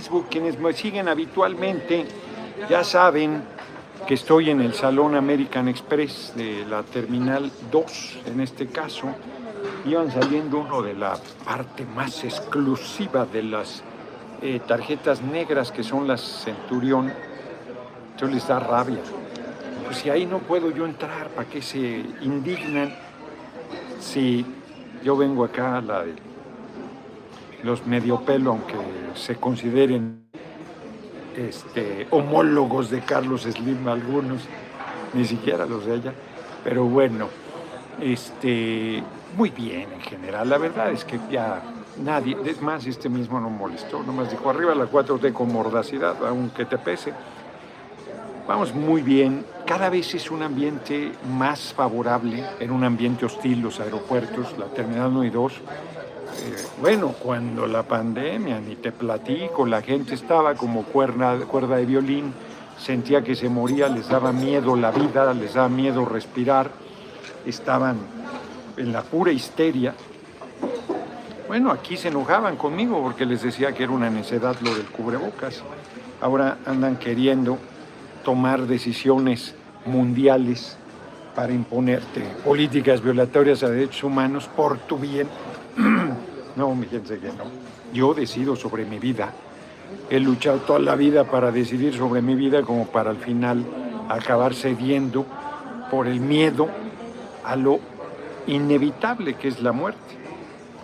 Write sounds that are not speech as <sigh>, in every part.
Facebook, quienes me siguen habitualmente, ya saben que estoy en el Salón American Express de la Terminal 2, en este caso. Iban saliendo uno de la parte más exclusiva de las eh, tarjetas negras que son las Centurión. Yo les da rabia. Pues si ahí no puedo yo entrar, ¿para qué se indignan? Si yo vengo acá a la los medio pelo, aunque se consideren este, homólogos de Carlos Slim algunos, ni siquiera los de ella, pero bueno, este, muy bien en general, la verdad es que ya nadie, más, este mismo no molestó, nomás dijo arriba la 4T con mordacidad, aunque te pese. Vamos muy bien, cada vez es un ambiente más favorable, en un ambiente hostil los aeropuertos, la Terminal 1 y 2, bueno, cuando la pandemia, ni te platico, la gente estaba como cuerda, cuerda de violín, sentía que se moría, les daba miedo la vida, les daba miedo respirar, estaban en la pura histeria. Bueno, aquí se enojaban conmigo porque les decía que era una necedad lo del cubrebocas. Ahora andan queriendo tomar decisiones mundiales para imponerte políticas violatorias a derechos humanos por tu bien. No, fíjense que no. Yo decido sobre mi vida. He luchado toda la vida para decidir sobre mi vida como para al final acabar cediendo por el miedo a lo inevitable que es la muerte.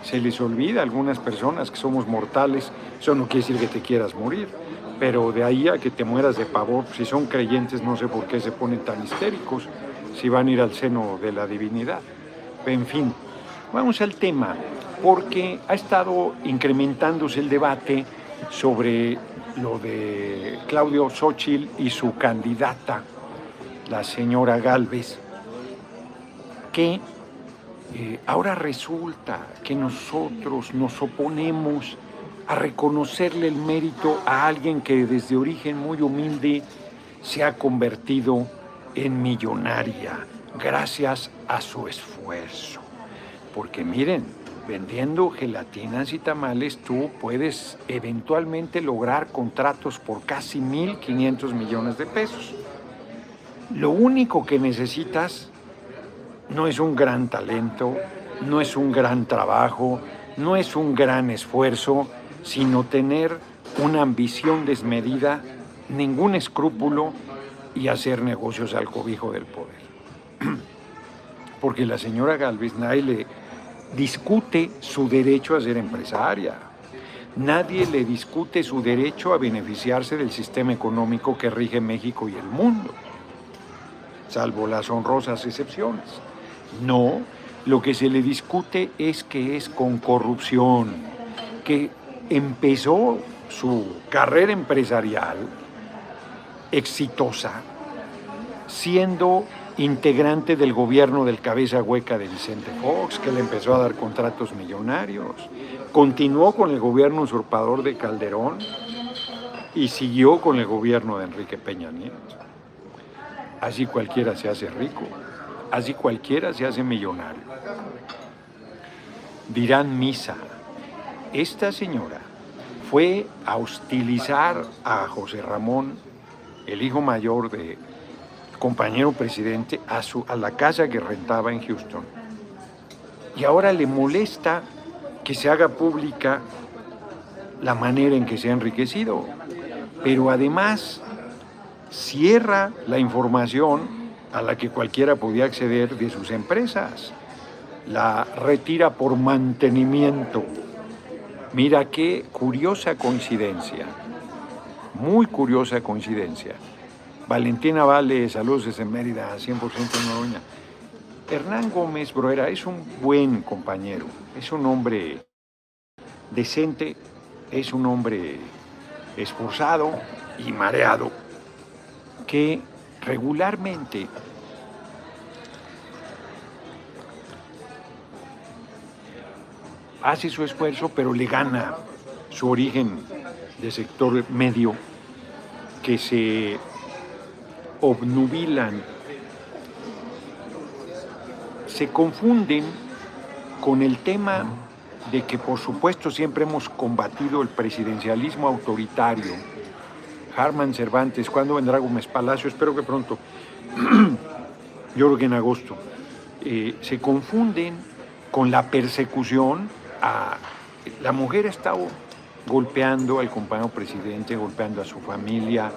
Se les olvida a algunas personas que somos mortales, eso no quiere decir que te quieras morir, pero de ahí a que te mueras de pavor, si son creyentes no sé por qué se ponen tan histéricos, si van a ir al seno de la divinidad. En fin, vamos al tema porque ha estado incrementándose el debate sobre lo de Claudio Xochitl y su candidata, la señora Galvez, que eh, ahora resulta que nosotros nos oponemos a reconocerle el mérito a alguien que desde origen muy humilde se ha convertido en millonaria gracias a su esfuerzo. Porque miren, vendiendo gelatinas y tamales tú puedes eventualmente lograr contratos por casi 1.500 millones de pesos. Lo único que necesitas no es un gran talento, no es un gran trabajo, no es un gran esfuerzo, sino tener una ambición desmedida, ningún escrúpulo y hacer negocios al cobijo del poder. <clears throat> Porque la señora Galvez nadie le discute su derecho a ser empresaria. Nadie le discute su derecho a beneficiarse del sistema económico que rige México y el mundo, salvo las honrosas excepciones. No, lo que se le discute es que es con corrupción, que empezó su carrera empresarial exitosa siendo integrante del gobierno del cabeza hueca de Vicente Fox, que le empezó a dar contratos millonarios. Continuó con el gobierno usurpador de Calderón y siguió con el gobierno de Enrique Peña Nieto. Así cualquiera se hace rico, así cualquiera se hace millonario. Dirán misa, esta señora fue a hostilizar a José Ramón, el hijo mayor de compañero presidente a, su, a la casa que rentaba en Houston. Y ahora le molesta que se haga pública la manera en que se ha enriquecido. Pero además cierra la información a la que cualquiera podía acceder de sus empresas. La retira por mantenimiento. Mira qué curiosa coincidencia, muy curiosa coincidencia. Valentina Vale, saludos desde Mérida, 100% Noroña. Hernán Gómez Broera es un buen compañero, es un hombre decente, es un hombre esforzado y mareado, que regularmente hace su esfuerzo, pero le gana su origen de sector medio, que se obnubilan, se confunden con el tema de que por supuesto siempre hemos combatido el presidencialismo autoritario. Harman Cervantes, ¿cuándo vendrá Gómez Palacio? Espero que pronto. <clears throat> Yo creo que en agosto. Eh, se confunden con la persecución a... La mujer ha estado golpeando al compañero presidente, golpeando a su familia,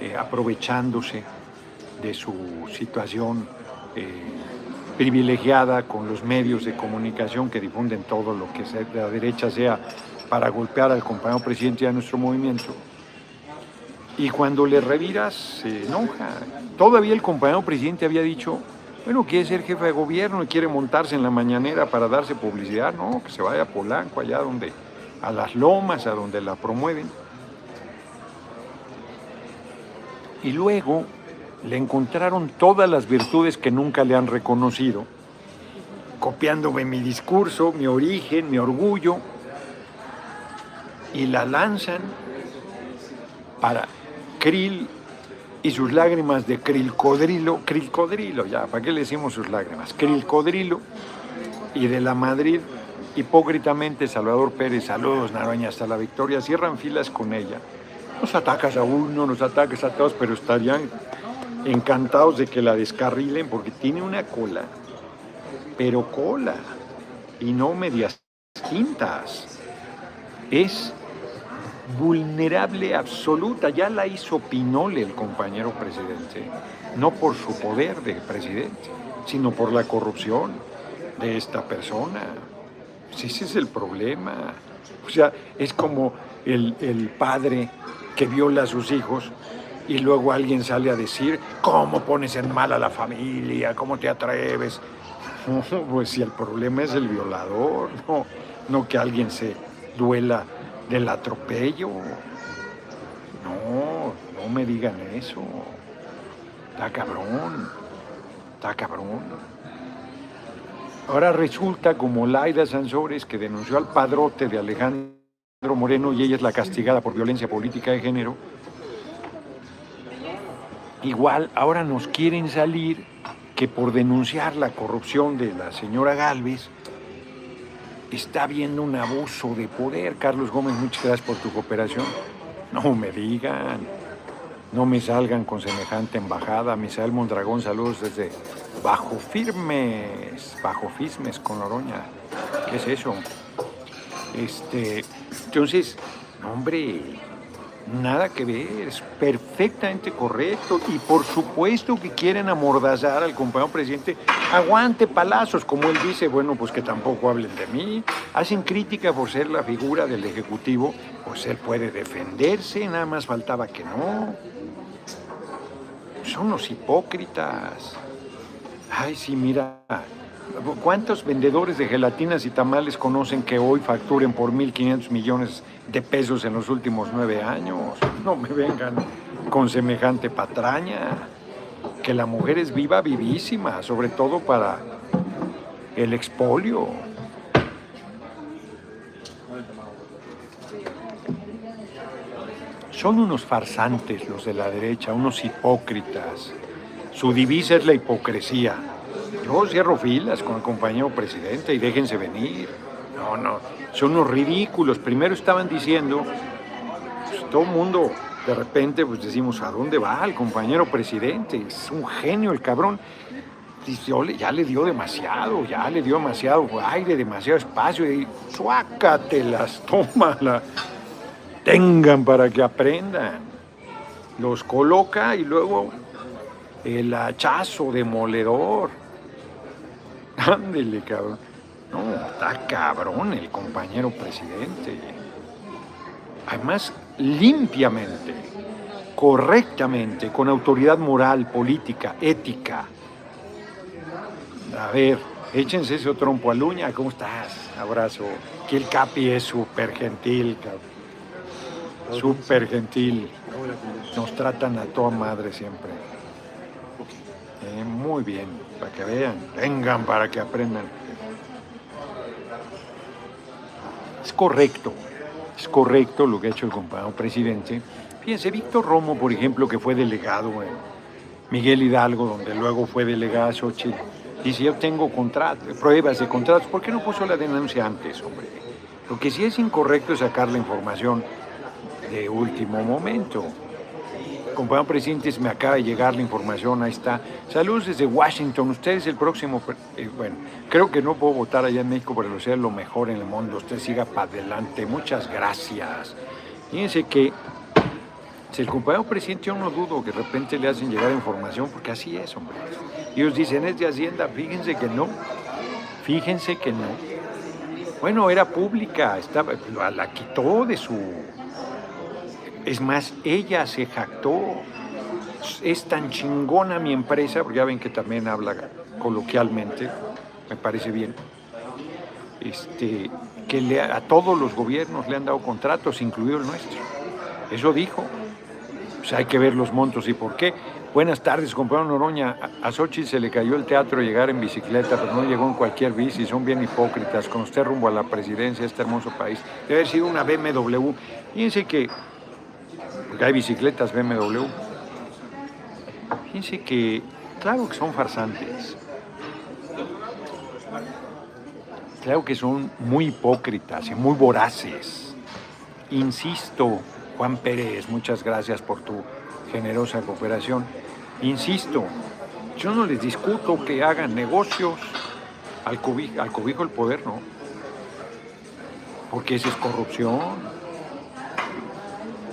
eh, aprovechándose de su situación eh, privilegiada con los medios de comunicación que difunden todo lo que de la derecha sea para golpear al compañero presidente a nuestro movimiento. Y cuando le reviras, se enoja. Todavía el compañero presidente había dicho, bueno, quiere ser jefe de gobierno y quiere montarse en la mañanera para darse publicidad. No, que se vaya a Polanco, allá donde, a las lomas, a donde la promueven. Y luego le encontraron todas las virtudes que nunca le han reconocido, copiándome mi discurso, mi origen, mi orgullo, y la lanzan para Krill y sus lágrimas de crilcodrilo, crilcodrilo, ya, ¿para qué le decimos sus lágrimas? Crilcodrilo y de la Madrid, hipócritamente Salvador Pérez, saludos Naraña, hasta la victoria, cierran filas con ella. Nos atacas a uno, nos atacas a todos, pero estarían encantados de que la descarrilen porque tiene una cola, pero cola, y no medias quintas. Es vulnerable absoluta. Ya la hizo Pinole, el compañero presidente, no por su poder de presidente, sino por la corrupción de esta persona. Si ese es el problema. O sea, es como el, el padre que viola a sus hijos y luego alguien sale a decir, ¿cómo pones en mal a la familia? ¿Cómo te atreves? <laughs> pues si el problema es el violador, <laughs> no, no que alguien se duela del atropello. No, no me digan eso. Está cabrón, está cabrón. Ahora resulta como Laida Sansores, que denunció al padrote de Alejandro Moreno y ella es la castigada por violencia política de género, igual ahora nos quieren salir que por denunciar la corrupción de la señora Galvez, está habiendo un abuso de poder. Carlos Gómez, muchas gracias por tu cooperación. No me digan, no me salgan con semejante embajada. Misael Mondragón, saludos desde Bajo Firmes, Bajo Fismes con Oroña. ¿Qué es eso? Este, entonces, hombre, Nada que ver, es perfectamente correcto. Y por supuesto que quieren amordazar al compañero presidente. Aguante palazos, como él dice, bueno, pues que tampoco hablen de mí. Hacen crítica por ser la figura del Ejecutivo, pues él puede defenderse, nada más faltaba que no. Son los hipócritas. Ay, sí, mira, ¿Cuántos vendedores de gelatinas y tamales conocen que hoy facturen por 1.500 millones de pesos en los últimos nueve años? No me vengan con semejante patraña. Que la mujer es viva, vivísima, sobre todo para el expolio. Son unos farsantes los de la derecha, unos hipócritas. Su divisa es la hipocresía. Yo cierro filas con el compañero presidente y déjense venir. No, no, son unos ridículos. Primero estaban diciendo, pues, todo el mundo, de repente, pues decimos, ¿a dónde va el compañero presidente? Es un genio el cabrón. ya le dio demasiado, ya le dio demasiado aire, demasiado espacio. Y suácatelas, <laughs> tómala. Tengan para que aprendan. Los coloca y luego el hachazo demoledor Ándele, cabrón. No, está cabrón el compañero presidente. Además, limpiamente, correctamente, con autoridad moral, política, ética. A ver, échense ese trompo a Luña. ¿Cómo estás? Abrazo. Que el Capi es súper gentil, cabrón. Súper gentil. Nos tratan a toda madre siempre. Eh, muy bien, para que vean, vengan para que aprendan. Correcto, es correcto lo que ha hecho el compañero presidente. Fíjense, Víctor Romo, por ejemplo, que fue delegado en Miguel Hidalgo, donde luego fue delegado a Xochitl, dice, yo tengo pruebas de contratos, ¿por qué no puso la denuncia antes, hombre? Lo que sí es incorrecto sacar la información de último momento. Compañero presidente, me acaba de llegar la información, ahí está. Saludos desde Washington, usted es el próximo, eh, bueno, creo que no puedo votar allá en México, pero sea lo mejor en el mundo, usted siga para adelante, muchas gracias. Fíjense que si el compañero presidente yo no dudo que de repente le hacen llegar información, porque así es, hombre. Ellos dicen, es de Hacienda, fíjense que no, fíjense que no. Bueno, era pública, estaba, la quitó de su es más, ella se jactó. Es tan chingona mi empresa, porque ya ven que también habla coloquialmente, me parece bien, este, que a todos los gobiernos le han dado contratos, incluido el nuestro. Eso dijo. Pues hay que ver los montos y por qué. Buenas tardes, compañero Noroña. A Xochitl se le cayó el teatro llegar en bicicleta, pero no llegó en cualquier bici. Son bien hipócritas. Con usted rumbo a la presidencia de este hermoso país. Debe haber sido una BMW. Fíjense que porque hay bicicletas BMW. Fíjense que, claro que son farsantes, claro que son muy hipócritas y muy voraces. Insisto, Juan Pérez, muchas gracias por tu generosa cooperación. Insisto, yo no les discuto que hagan negocios al cobijo, al cobijo del poder, no. Porque esa es corrupción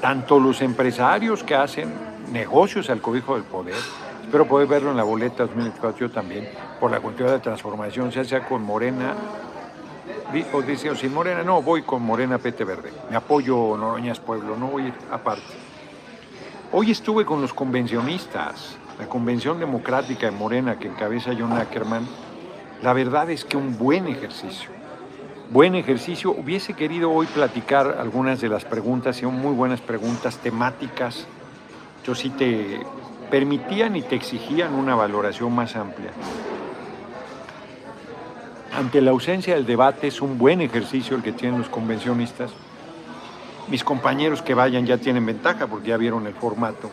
tanto los empresarios que hacen negocios al cobijo del poder, espero poder verlo en la boleta 2024 yo también, por la continuidad de transformación, ya sea con Morena, o dice, sin Morena, no, voy con Morena Pete Verde, me apoyo Noroñas Pueblo, no voy aparte. Hoy estuve con los convencionistas, la Convención Democrática de Morena que encabeza John Ackerman, la verdad es que un buen ejercicio buen ejercicio. Hubiese querido hoy platicar algunas de las preguntas, son muy buenas preguntas temáticas. Yo sí te permitían y te exigían una valoración más amplia. Ante la ausencia del debate es un buen ejercicio el que tienen los convencionistas. Mis compañeros que vayan ya tienen ventaja porque ya vieron el formato.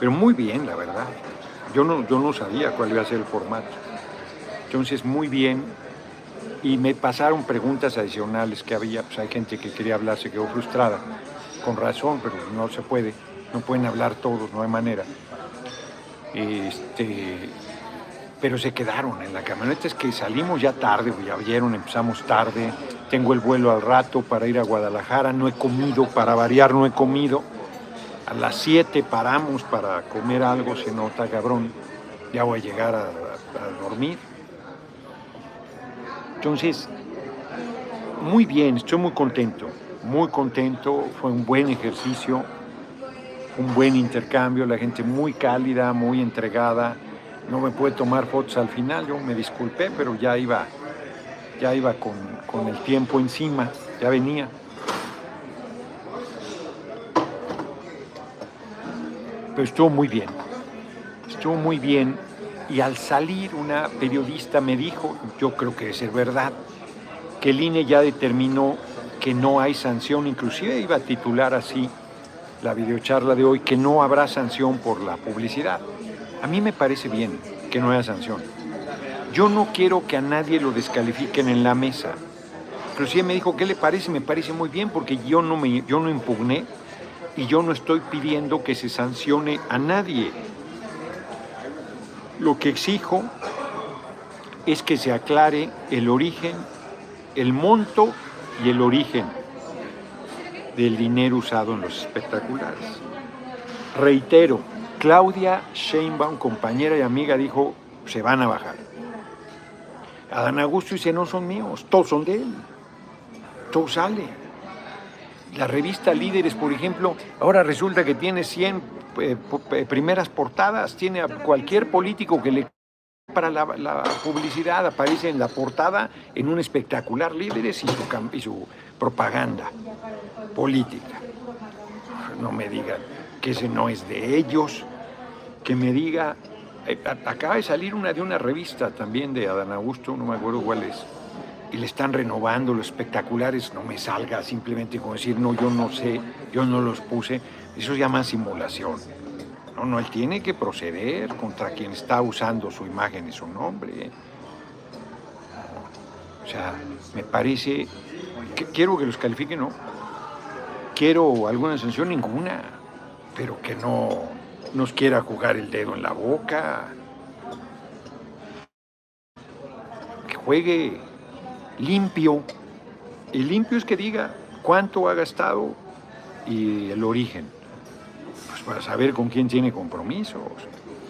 Pero muy bien, la verdad. Yo no, yo no sabía cuál iba a ser el formato. Entonces, muy bien, y me pasaron preguntas adicionales que había, pues hay gente que quería hablar, se quedó frustrada, con razón, pero no se puede, no pueden hablar todos, no hay manera. Este, pero se quedaron en la camioneta, es que salimos ya tarde, ya vieron, empezamos tarde, tengo el vuelo al rato para ir a Guadalajara, no he comido, para variar no he comido, a las 7 paramos para comer algo, se nota cabrón, ya voy a llegar a dormir entonces, muy bien, estoy muy contento, muy contento, fue un buen ejercicio, un buen intercambio, la gente muy cálida, muy entregada, no me puede tomar fotos al final, yo me disculpé, pero ya iba, ya iba con, con el tiempo encima, ya venía. Pero estuvo muy bien, estuvo muy bien y al salir una periodista me dijo, yo creo que ser verdad, que el INE ya determinó que no hay sanción, inclusive iba a titular así la videocharla de hoy, que no habrá sanción por la publicidad. A mí me parece bien que no haya sanción. Yo no quiero que a nadie lo descalifiquen en la mesa. Inclusive me dijo, ¿qué le parece? Me parece muy bien porque yo no, me, yo no impugné y yo no estoy pidiendo que se sancione a nadie. Lo que exijo es que se aclare el origen, el monto y el origen del dinero usado en los espectaculares. Reitero, Claudia Sheinbaum, compañera y amiga, dijo, se van a bajar. Adán Augusto dice, no son míos, todos son de él. Todo sale. La revista Líderes, por ejemplo, ahora resulta que tiene 100 eh, eh, primeras portadas, tiene a cualquier político que le para la, publicidad, aparece en la portada en un espectacular líderes y su, y su propaganda política. No me digan que ese no es de ellos, que me diga, eh, acaba de salir una de una revista también de Adán Augusto, no me acuerdo cuál es, y le están renovando los espectaculares, no me salga simplemente con decir, no, yo no sé, yo no los puse, eso se llama simulación. No, no, él tiene que proceder contra quien está usando su imagen y su nombre. O sea, me parece quiero que los califiquen, no. Quiero alguna sanción, ninguna. Pero que no nos quiera jugar el dedo en la boca. Que juegue limpio. Y limpio es que diga cuánto ha gastado y el origen. Pues para saber con quién tiene compromisos.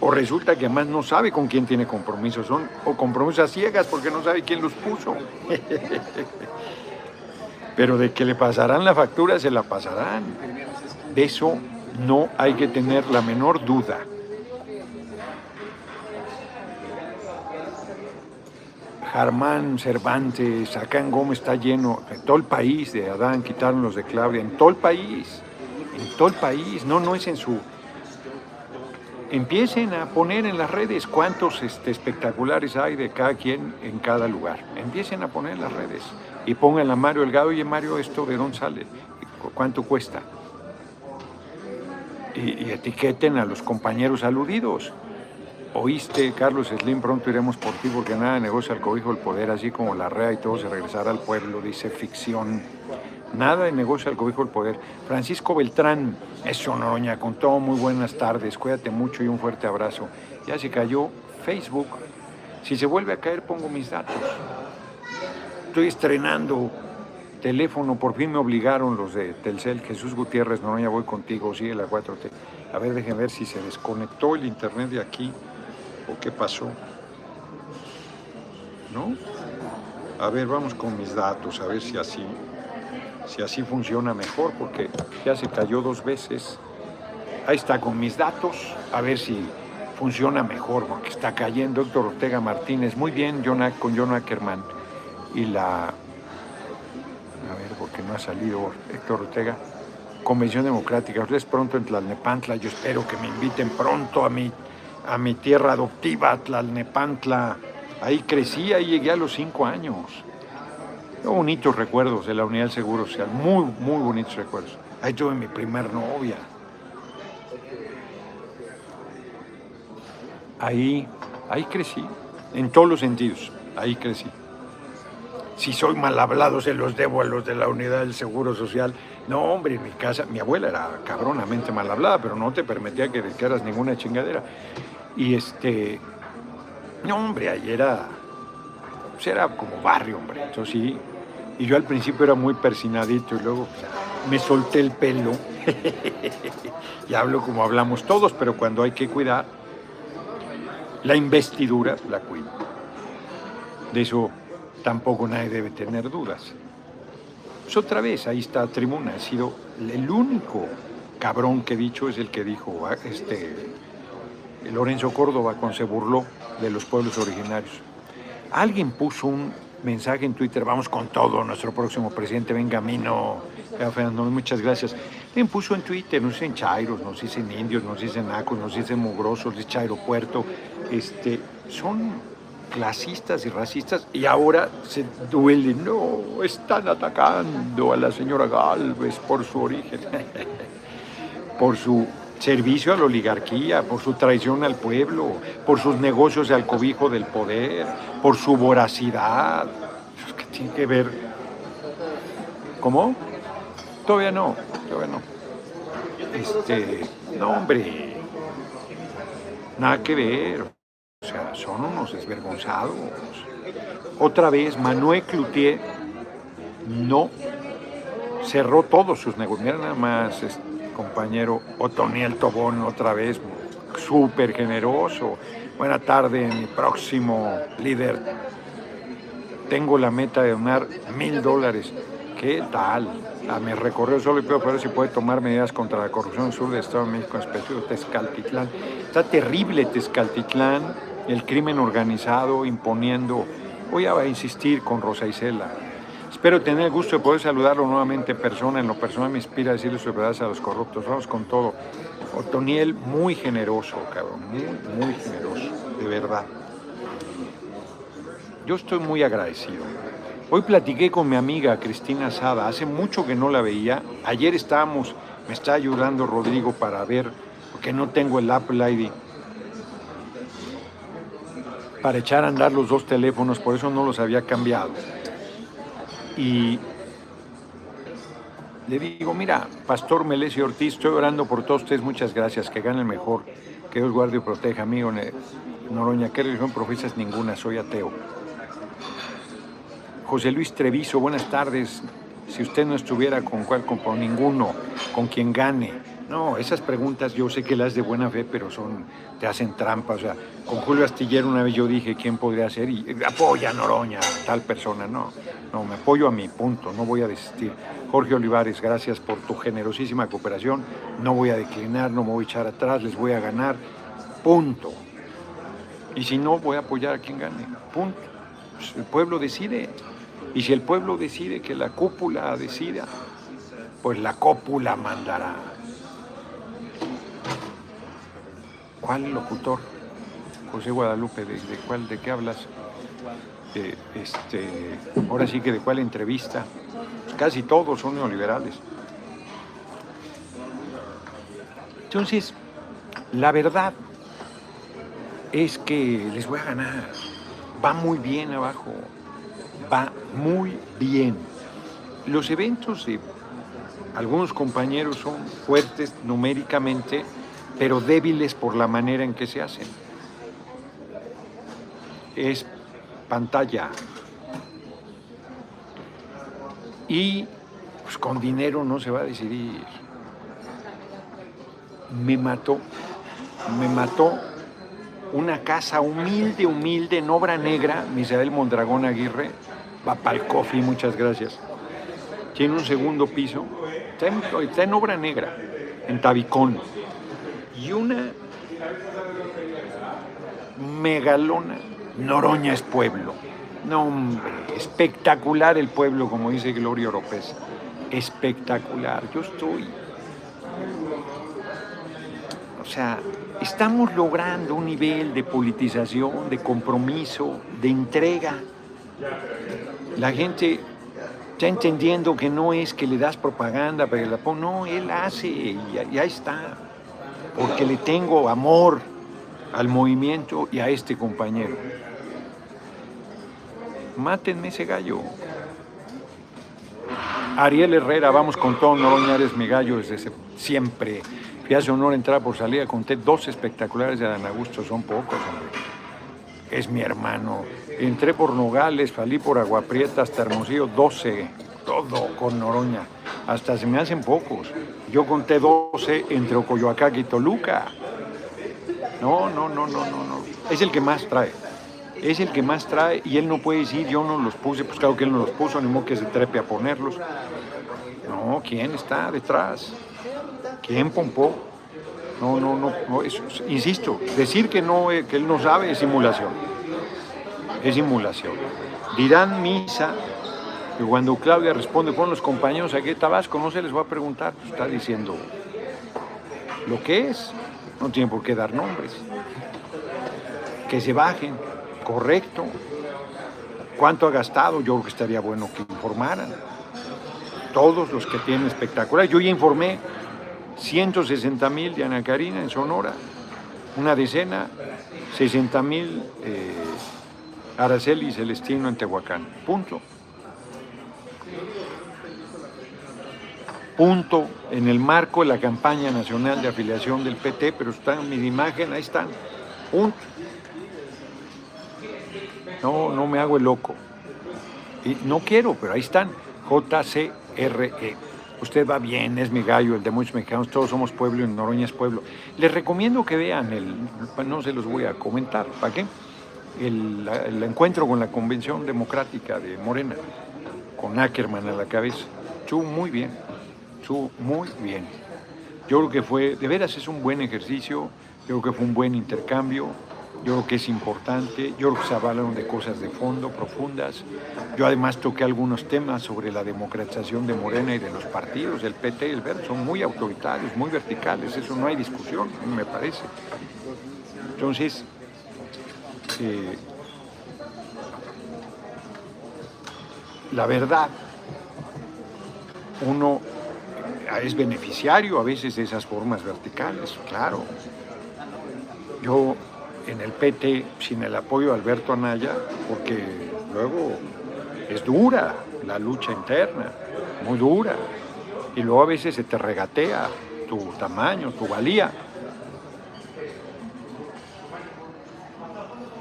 O resulta que además no sabe con quién tiene compromisos. Son o compromisos a ciegas porque no sabe quién los puso. <laughs> Pero de que le pasarán la factura, se la pasarán. De eso no hay que tener la menor duda. Germán Cervantes, acá en Gómez está lleno, en todo el país de Adán, quitaron los de Claudia, en todo el país, en todo el país, no, no es en su... Empiecen a poner en las redes cuántos este, espectaculares hay de cada quien en cada lugar. Empiecen a poner en las redes y pongan a Mario Elgado, oye Mario, ¿esto de dónde sale? ¿Cuánto cuesta? Y etiqueten a los compañeros aludidos. Oíste, Carlos Slim, pronto iremos por ti porque nada negocia el cobijo del poder, así como la rea y todo se regresará al pueblo, dice ficción. Nada de negocio al cobijo del poder. Francisco Beltrán, eso Noroña, con todo muy buenas tardes, cuídate mucho y un fuerte abrazo. Ya se cayó Facebook. Si se vuelve a caer, pongo mis datos. Estoy estrenando teléfono, por fin me obligaron los de Telcel. Jesús Gutiérrez, Noroña, voy contigo, sigue la 4T. A ver, déjenme ver si se desconectó el internet de aquí o qué pasó. ¿No? A ver, vamos con mis datos, a ver si así, si así funciona mejor, porque ya se cayó dos veces. Ahí está con mis datos, a ver si funciona mejor, porque está cayendo Héctor Ortega Martínez. Muy bien, con John Ackerman. Y la... A ver, porque no ha salido Héctor Ortega. Convención Democrática. Ustedes pronto en Tlalnepantla. Yo espero que me inviten pronto a mi a mi tierra adoptiva, Tlalnepantla. Ahí crecí, ahí llegué a los cinco años. bonitos recuerdos de la Unidad del Seguro Social, muy, muy bonitos recuerdos. Ahí tuve mi primer novia. Ahí, ahí crecí, en todos los sentidos, ahí crecí. Si soy mal hablado, se los debo a los de la Unidad del Seguro Social. No, hombre, en mi casa, mi abuela era cabronamente mal hablada, pero no te permitía que dijeras ninguna chingadera. Y este, no, hombre, ahí era, pues era como barrio, hombre. Entonces sí, y yo al principio era muy persinadito y luego me solté el pelo. <laughs> y hablo como hablamos todos, pero cuando hay que cuidar, la investidura la cuido. De eso tampoco nadie debe tener dudas. Pues otra vez, ahí está Tribuna, ha sido el único cabrón que he dicho es el que dijo, ah, este, Lorenzo Córdoba cuando se burló de los pueblos originarios. Alguien puso un mensaje en Twitter, vamos con todo, nuestro próximo presidente Benjamino, Fernando, muchas gracias. Alguien puso en Twitter, nos dicen chairos, nos dicen indios, nos dicen nacos, nos dicen mugrosos, dice chairo puerto, este, son clasistas y racistas y ahora se duelen, no, están atacando a la señora Galvez por su origen, <laughs> por su servicio a la oligarquía, por su traición al pueblo, por sus negocios al cobijo del poder, por su voracidad. ¿Qué tiene que ver? ¿Cómo? Todavía no, todavía no. Este, no, hombre, nada que ver. O sea, son unos desvergonzados. Otra vez, Manuel Cloutier no cerró todos sus negocios. Mira nada más, este, compañero Otoniel Tobón otra vez, súper generoso. Buena tarde, mi próximo líder. Tengo la meta de donar mil dólares. ¿Qué tal? A mi recorrido solo pido ver si puede tomar medidas contra la corrupción sur del Estado de México, en especial Tezcaltitlán. Está terrible Tezcaltitlán, el crimen organizado imponiendo. Voy a insistir con Rosa Isela Espero tener el gusto de poder saludarlo nuevamente en persona. En lo personal me inspira a decirle sus verdades a los corruptos. Vamos con todo. Otoniel, muy generoso, cabrón. Muy, muy generoso. De verdad. Yo estoy muy agradecido. Hoy platiqué con mi amiga Cristina Sada. Hace mucho que no la veía. Ayer estábamos, me está ayudando Rodrigo para ver, porque no tengo el Apple ID para echar a andar los dos teléfonos, por eso no los había cambiado. Y le digo, mira, Pastor Melesio Ortiz, estoy orando por todos ustedes, muchas gracias, que gane el mejor, que Dios guarde y proteja, amigo Noroña, ¿qué religión profesas? Ninguna, soy ateo. José Luis Treviso, buenas tardes. Si usted no estuviera con cuál, con ninguno, con quien gane, no, esas preguntas yo sé que las de buena fe, pero son, te hacen trampa. O sea, con Julio Astillero una vez yo dije quién podría ser y apoya Noroña, tal persona. No, no, me apoyo a mi punto, no voy a desistir. Jorge Olivares, gracias por tu generosísima cooperación. No voy a declinar, no me voy a echar atrás, les voy a ganar. Punto. Y si no, voy a apoyar a quien gane. Punto. Pues el pueblo decide. Y si el pueblo decide que la cúpula decida, pues la cúpula mandará. ¿Cuál locutor? José Guadalupe, ¿de, cuál, de qué hablas? Este, ahora sí que de cuál entrevista. casi todos son neoliberales. Entonces, la verdad es que les voy a ganar. Va muy bien abajo. Va muy bien. Los eventos de algunos compañeros son fuertes numéricamente pero débiles por la manera en que se hacen. Es pantalla. Y pues con dinero no se va a decidir. Me mató, me mató una casa humilde, humilde, en obra negra, Misael Mondragón Aguirre, va para el coffee, muchas gracias. Tiene un segundo piso, está en, está en obra negra, en Tabicón y una megalona. Noroña es pueblo. No, hombre, espectacular el pueblo, como dice Gloria Oropesa. Espectacular. Yo estoy. O sea, estamos logrando un nivel de politización, de compromiso, de entrega. La gente está entendiendo que no es que le das propaganda para que la ponga, no, él hace y ya está porque le tengo amor al movimiento y a este compañero. Mátenme ese gallo. Ariel Herrera, vamos con todo, Noroña, eres mi gallo desde siempre. Fui hace honor entrar por salida, conté dos espectaculares de Adán Augusto, son pocos, hombre. Es mi hermano. Entré por Nogales, salí por Aguaprieta hasta Hermosillo, 12, todo con Noroña hasta se me hacen pocos. Yo conté 12 entre Ocoyoacán y Toluca. No, no, no, no, no, no. Es el que más trae. Es el que más trae y él no puede decir, yo no los puse, pues claro que él no los puso, ni modo que se trepe a ponerlos. No, ¿quién está detrás? ¿Quién pompó? No, no, no, no insisto, decir que, no, eh, que él no sabe es simulación. Es simulación. Dirán misa y cuando Claudia responde, pon los compañeros aquí de Tabasco, no se les va a preguntar, está diciendo lo que es, no tiene por qué dar nombres. Que se bajen, correcto. ¿Cuánto ha gastado? Yo creo que estaría bueno que informaran. Todos los que tienen espectacular. Yo ya informé 160 mil de Ana Karina en Sonora, una decena, 60 mil eh, Araceli Celestino en Tehuacán. Punto. Punto en el marco de la campaña nacional de afiliación del PT, pero están mi imagen, ahí están, punto. No, no me hago el loco. Y no quiero, pero ahí están, JCRE. Usted va bien, es mi gallo, el de muchos mexicanos, todos somos pueblo y Noroña es pueblo. Les recomiendo que vean, el, no se los voy a comentar, ¿para qué? El, el encuentro con la Convención Democrática de Morena, con Ackerman a la cabeza. Estuvo muy bien muy bien. Yo creo que fue, de veras es un buen ejercicio, yo creo que fue un buen intercambio, yo creo que es importante, yo creo que se hablaron de cosas de fondo, profundas. Yo además toqué algunos temas sobre la democratización de Morena y de los partidos, el PT y el Verde, son muy autoritarios, muy verticales, eso no hay discusión, me parece. Entonces, eh, la verdad, uno es beneficiario a veces de esas formas verticales, claro. Yo en el PT, sin el apoyo de Alberto Anaya, porque luego es dura la lucha interna, muy dura. y luego a veces se te regatea tu tamaño, tu valía.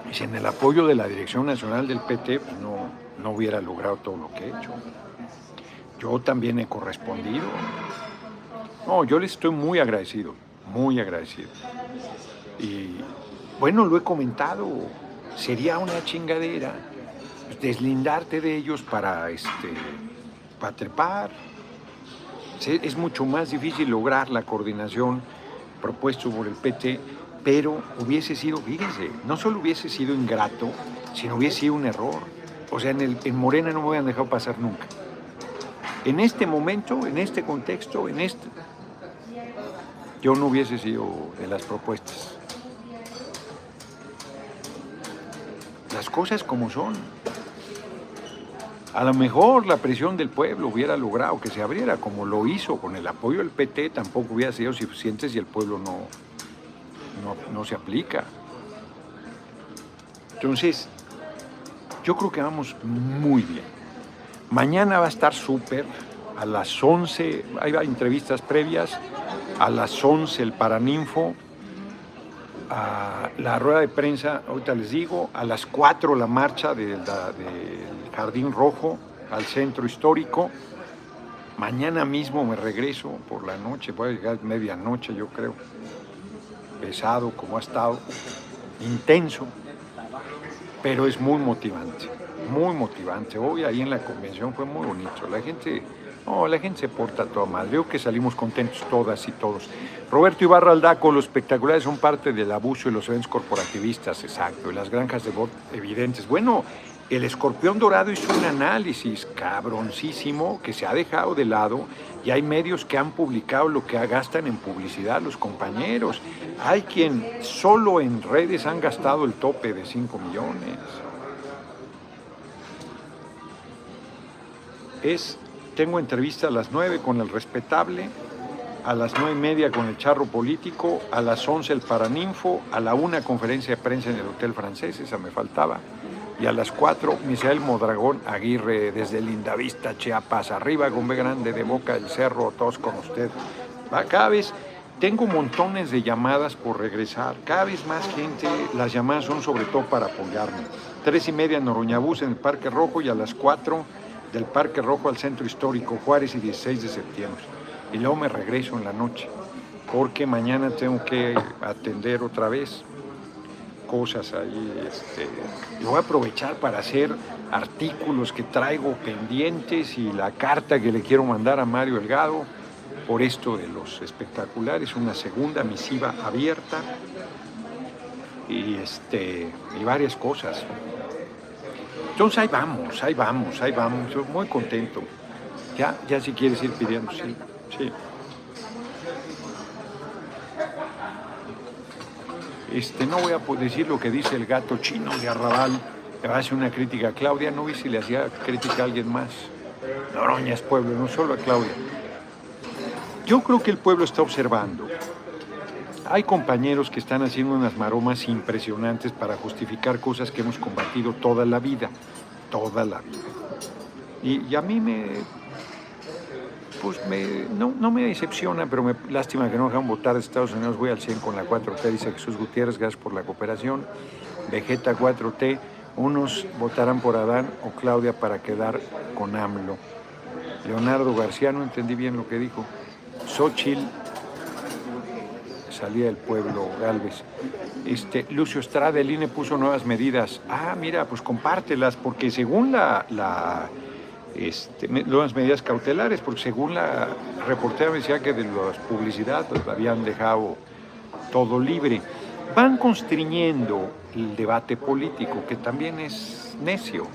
Y sin el apoyo de la Dirección Nacional del PT, pues no, no hubiera logrado todo lo que he hecho. Yo también he correspondido. No, yo les estoy muy agradecido, muy agradecido. Y bueno, lo he comentado, sería una chingadera deslindarte de ellos para, este, para trepar. Es mucho más difícil lograr la coordinación propuesto por el PT, pero hubiese sido, fíjense, no solo hubiese sido ingrato, sino hubiese sido un error. O sea, en, el, en Morena no me hubieran dejado pasar nunca. En este momento, en este contexto, en este, yo no hubiese sido de las propuestas. Las cosas como son. A lo mejor la presión del pueblo hubiera logrado que se abriera, como lo hizo con el apoyo del PT, tampoco hubiera sido suficiente si el pueblo no, no, se aplica. Entonces, yo creo que vamos muy bien. Mañana va a estar súper, a las 11, hay entrevistas previas, a las 11 el Paraninfo, a la rueda de prensa, ahorita les digo, a las 4 la marcha del Jardín Rojo al centro histórico. Mañana mismo me regreso por la noche, voy a llegar medianoche yo creo. Pesado como ha estado, intenso, pero es muy motivante, muy motivante. Hoy ahí en la convención fue muy bonito. La gente no, la gente se porta toda mal. Veo que salimos contentos todas y todos. Roberto Ibarra Aldaco, los espectaculares son parte del abuso y los eventos corporativistas, exacto, y las granjas de voz evidentes. Bueno, el escorpión dorado hizo un análisis cabroncísimo que se ha dejado de lado y hay medios que han publicado lo que gastan en publicidad los compañeros. Hay quien solo en redes han gastado el tope de 5 millones. Es tengo entrevista a las 9 con el respetable, a las 9 y media con el charro político, a las 11 el paraninfo, a la 1 conferencia de prensa en el Hotel Francés, esa me faltaba, y a las 4 Misael Modragón Aguirre desde Lindavista, Chiapas, arriba B Grande de Boca del Cerro, todos con usted. Cada vez tengo montones de llamadas por regresar, cada vez más gente, las llamadas son sobre todo para apoyarme. Tres y media en Oroñabús en el Parque Rojo y a las 4 del Parque Rojo al Centro Histórico Juárez y 16 de septiembre. Y luego me regreso en la noche, porque mañana tengo que atender otra vez cosas ahí. Este, voy a aprovechar para hacer artículos que traigo pendientes y la carta que le quiero mandar a Mario Delgado por esto de los espectaculares, una segunda misiva abierta y, este, y varias cosas. Entonces ahí vamos, ahí vamos, ahí vamos. Muy contento. Ya, ya si quieres ir pidiendo, sí, sí. Este, no voy a decir lo que dice el gato chino de Arrabal, que hace una crítica a Claudia, no vi si le hacía crítica a alguien más. Noroña es pueblo, no solo a Claudia. Yo creo que el pueblo está observando. Hay compañeros que están haciendo unas maromas impresionantes para justificar cosas que hemos combatido toda la vida, toda la vida. Y, a mí me, pues me, no, no, me decepciona, pero me lástima que no dejan votar de Estados Unidos. Voy al 100 con la 4T, dice Jesús Gutiérrez, gracias por la cooperación. Vegeta 4T, unos votarán por Adán o Claudia para quedar con AMLO. Leonardo García, no entendí bien lo que dijo. Xochitl salía del pueblo Galvez. Este, Lucio Estrada, el INE puso nuevas medidas. Ah, mira, pues compártelas, porque según la, este, nuevas medidas cautelares, porque según la reportera decía que de las publicidad pues, habían dejado todo libre. Van constriñendo el debate político, que también es necio.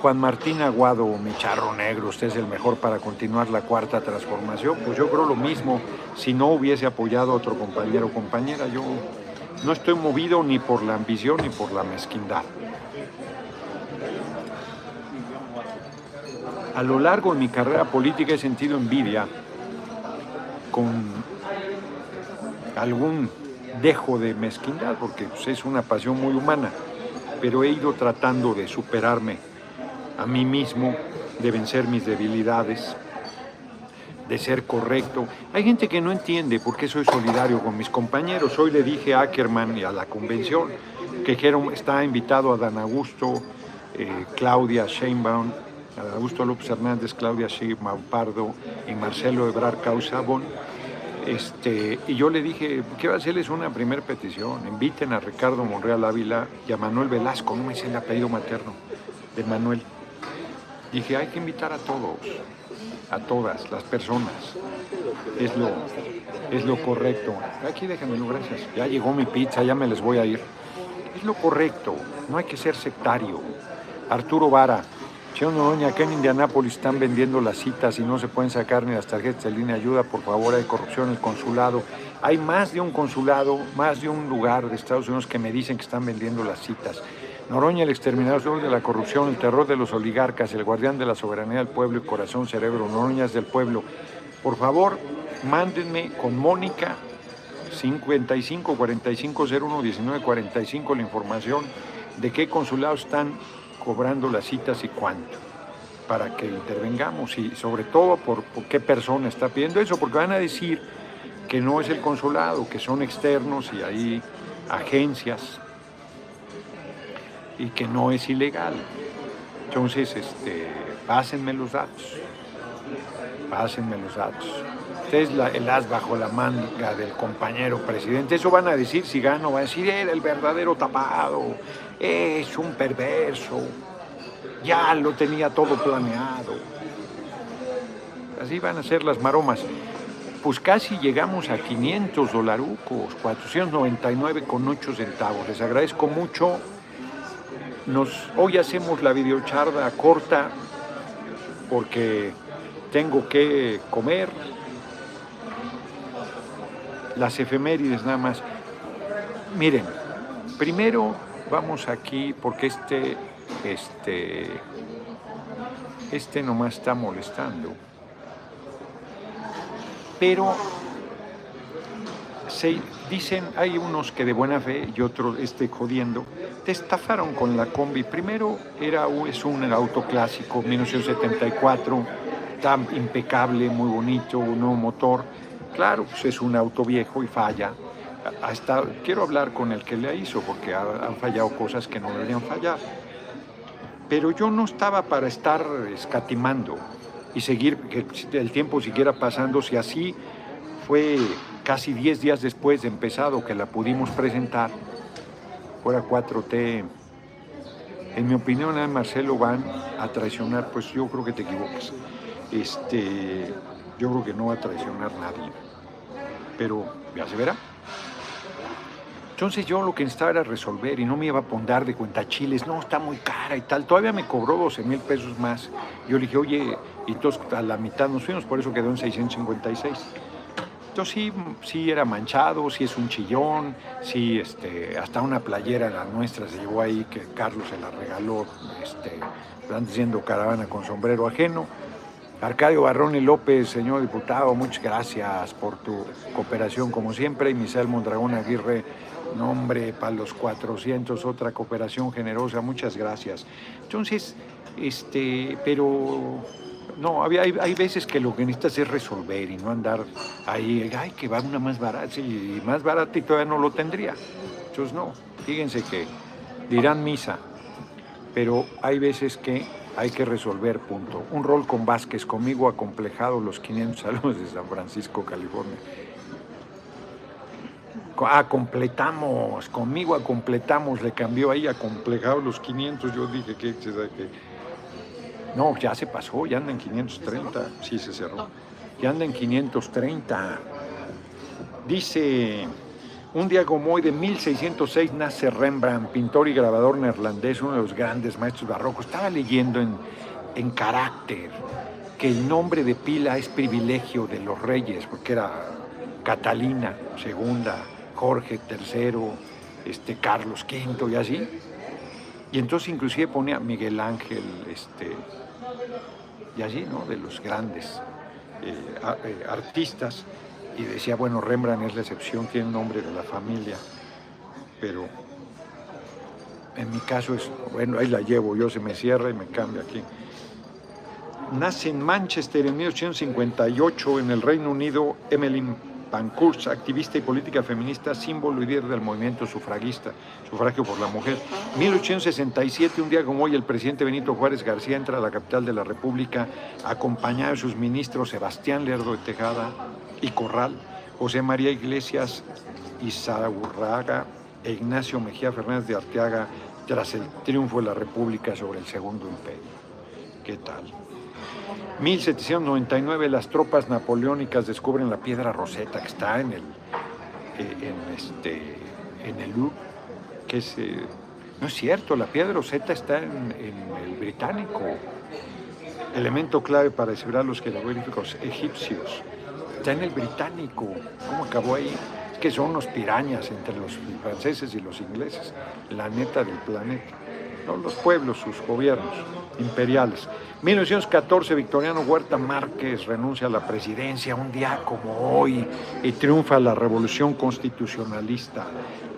Juan Martín Aguado, mi charro negro, usted es el mejor para continuar la cuarta transformación. Pues yo creo lo mismo si no hubiese apoyado a otro compañero o compañera. Yo no estoy movido ni por la ambición ni por la mezquindad. A lo largo de mi carrera política he sentido envidia con algún dejo de mezquindad, porque pues, es una pasión muy humana, pero he ido tratando de superarme a mí mismo, de vencer mis debilidades de ser correcto. Hay gente que no entiende por qué soy solidario con mis compañeros. Hoy le dije a Ackerman y a la convención que está invitado a Dan Augusto, eh, Claudia Sheinbaum, a Augusto López Hernández, Claudia Sheinbaum Pardo y Marcelo Ebrar Causabón. Este, y yo le dije, quiero hacerles una primera petición, inviten a Ricardo Monreal Ávila y a Manuel Velasco, no me dice el apellido materno de Manuel. Dije, hay que invitar a todos, a todas las personas. Es lo, es lo correcto. Aquí déjenmelo, gracias. Ya llegó mi pizza, ya me les voy a ir. Es lo correcto, no hay que ser sectario. Arturo Vara, Señor Noroña, acá en Indianápolis están vendiendo las citas y no se pueden sacar ni las tarjetas de línea ayuda, por favor, hay corrupción en el consulado. Hay más de un consulado, más de un lugar de Estados Unidos que me dicen que están vendiendo las citas. Noroña, el exterminador de la corrupción, el terror de los oligarcas, el guardián de la soberanía del pueblo y corazón, cerebro, Noroña es del pueblo. Por favor, mándenme con Mónica 55 45 01 19 45 la información de qué consulados están cobrando las citas y cuánto para que intervengamos y sobre todo por, qué persona está pidiendo eso, porque van a decir que no es el consulado, que son externos y hay agencias y que no es ilegal. Entonces, este, pásenme los datos, pásenme los datos. Usted es el as bajo la manga del compañero presidente. Eso van a decir si gano, va a decir, era el verdadero tapado, es un perverso, ya lo tenía todo planeado. Así van a ser las maromas. Pues casi llegamos a 500 dolarucos, 499 con 8 centavos. Les agradezco mucho. Nos, hoy hacemos la videocharla corta porque tengo que comer. Las efemérides nada más. Miren, primero vamos aquí porque este, este, este nomás está molestando. Pero se dicen, hay unos que de buena fe y otros este, jodiendo, te estafaron con la combi. Primero era, es un auto clásico, 1974, tan impecable, muy bonito, un nuevo motor. Claro, pues es un auto viejo y falla hasta quiero hablar con el que le hizo, porque han fallado cosas que no deberían fallar. Pero yo no estaba para estar escatimando y seguir que el tiempo siguiera pasando, si así fue casi 10 días después de empezado que la pudimos presentar, fuera 4T. En mi opinión, a Marcelo van a traicionar, pues yo creo que te equivocas. Este, yo creo que no va a traicionar nadie. Pero ya se verá. Entonces yo lo que necesitaba era resolver y no me iba a poner de cuenta chiles, no, está muy cara y tal. Todavía me cobró 12 mil pesos más. Yo le dije, oye, y entonces a la mitad nos fuimos, por eso quedó en 656. Entonces sí, sí era manchado, sí es un chillón, sí, este, hasta una playera la nuestra se llevó ahí que Carlos se la regaló, este, están diciendo caravana con sombrero ajeno. Arcadio Barrón y López, señor diputado, muchas gracias por tu cooperación como siempre. Y Misael Mondragón Aguirre, nombre para los 400, otra cooperación generosa, muchas gracias. Entonces, este, pero no, hay, hay veces que lo que necesitas es resolver y no andar ahí, ay, que va una más barata, sí, más barata y todavía no lo tendría. Entonces, no, fíjense que dirán misa, pero hay veces que hay que resolver, punto. Un rol con Vázquez, conmigo acomplejado los 500 saludos de San Francisco, California. Ah, completamos, conmigo a completamos, le cambió ahí a complejado los 500, yo dije que, que no, ya se pasó, ya anda en 530, sí se cerró, ya anda en 530. Dice, un día como hoy de 1606 nace Rembrandt, pintor y grabador neerlandés, uno de los grandes maestros barrocos. Estaba leyendo en, en carácter que el nombre de pila es privilegio de los reyes, porque era Catalina II, Jorge III, este, Carlos V y así. Y entonces inclusive ponía Miguel Ángel, este, y así, ¿no? De los grandes eh, eh, artistas. Y decía, bueno, Rembrandt es la excepción, tiene nombre de la familia, pero en mi caso es, bueno, ahí la llevo, yo se me cierra y me cambia aquí. nace en Manchester en 1858 en el Reino Unido Emmeline Pankhurst, activista y política feminista, símbolo y líder del movimiento sufragista, sufragio por la mujer. 1867, un día como hoy, el presidente Benito Juárez García entra a la capital de la República acompañado de sus ministros Sebastián Lerdo de Tejada y Corral, José María Iglesias Izaurraga e Ignacio Mejía Fernández de Arteaga tras el triunfo de la República sobre el Segundo Imperio. ¿Qué tal? 1799 las tropas napoleónicas descubren la piedra Rosetta que está en el eh, en este en el Louvre, que es eh, no es cierto, la piedra Rosetta está en, el británico, elemento clave para descifrar los jeroglíficos egipcios. Está en el británico. ¿Cómo acabó ahí? Es que son unos pirañas entre los franceses y los ingleses, la neta del planeta. No los pueblos, sus gobiernos imperiales. 1914, Victoriano Huerta Márquez renuncia a la presidencia un día como hoy y triunfa la revolución constitucionalista.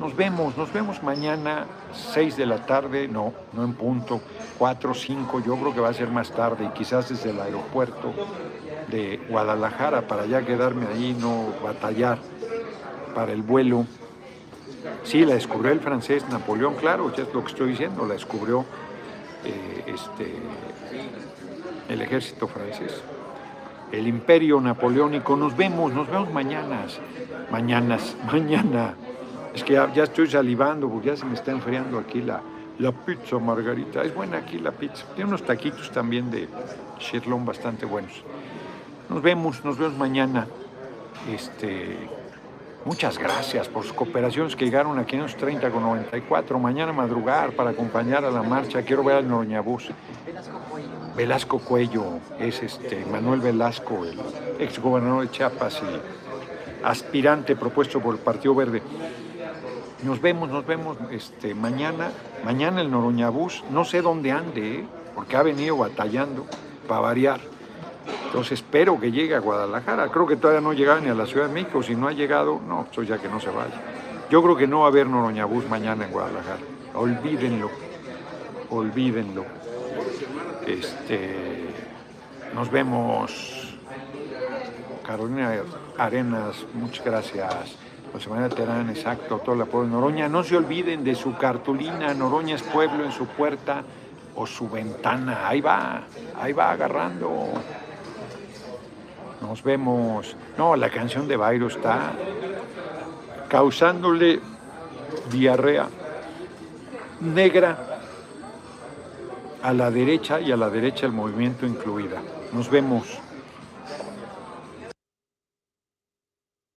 Nos vemos, nos vemos mañana, 6 de la tarde, no, no en punto, 4, 5, yo creo que va a ser más tarde y quizás desde el aeropuerto de Guadalajara para ya quedarme ahí, no batallar para el vuelo. Sí, la descubrió el francés Napoleón, claro, ya es lo que estoy diciendo, la descubrió eh, este, el ejército francés, el imperio napoleónico. Nos vemos, nos vemos mañanas, mañanas, <laughs> mañana. Es que ya, estoy salivando porque ya se me está enfriando aquí la, la pizza margarita. Es buena aquí la pizza. Tiene unos taquitos también de chirlón bastante buenos. Nos vemos, nos vemos mañana. Este, muchas gracias por sus cooperaciones que llegaron a 530 con 94. Mañana madrugar para acompañar a la marcha. Quiero ver al Noroñabús. Velasco Cuello, es este Manuel Velasco, el ex gobernador de Chiapas y aspirante propuesto por el Partido Verde. Nos vemos, nos vemos este, mañana, mañana el Noroñabús, no sé dónde ande, ¿eh? porque ha venido batallando para variar. Entonces espero que llegue a Guadalajara. Creo que todavía no llegado ni a la Ciudad de México. Si no ha llegado, no, esto ya que no se vaya. Yo creo que no va a haber Noroñabús mañana en Guadalajara. Olvídenlo, olvídenlo. Este, nos vemos. Carolina Arenas, muchas gracias. José María Terán, exacto, todo el apoyo de Noroña. No se olviden de su cartulina, Noroña es pueblo en su puerta o su ventana. Ahí va, ahí va agarrando. Nos vemos. No, la canción de Bairo está causándole diarrea negra a la derecha y a la derecha el movimiento incluida. Nos vemos.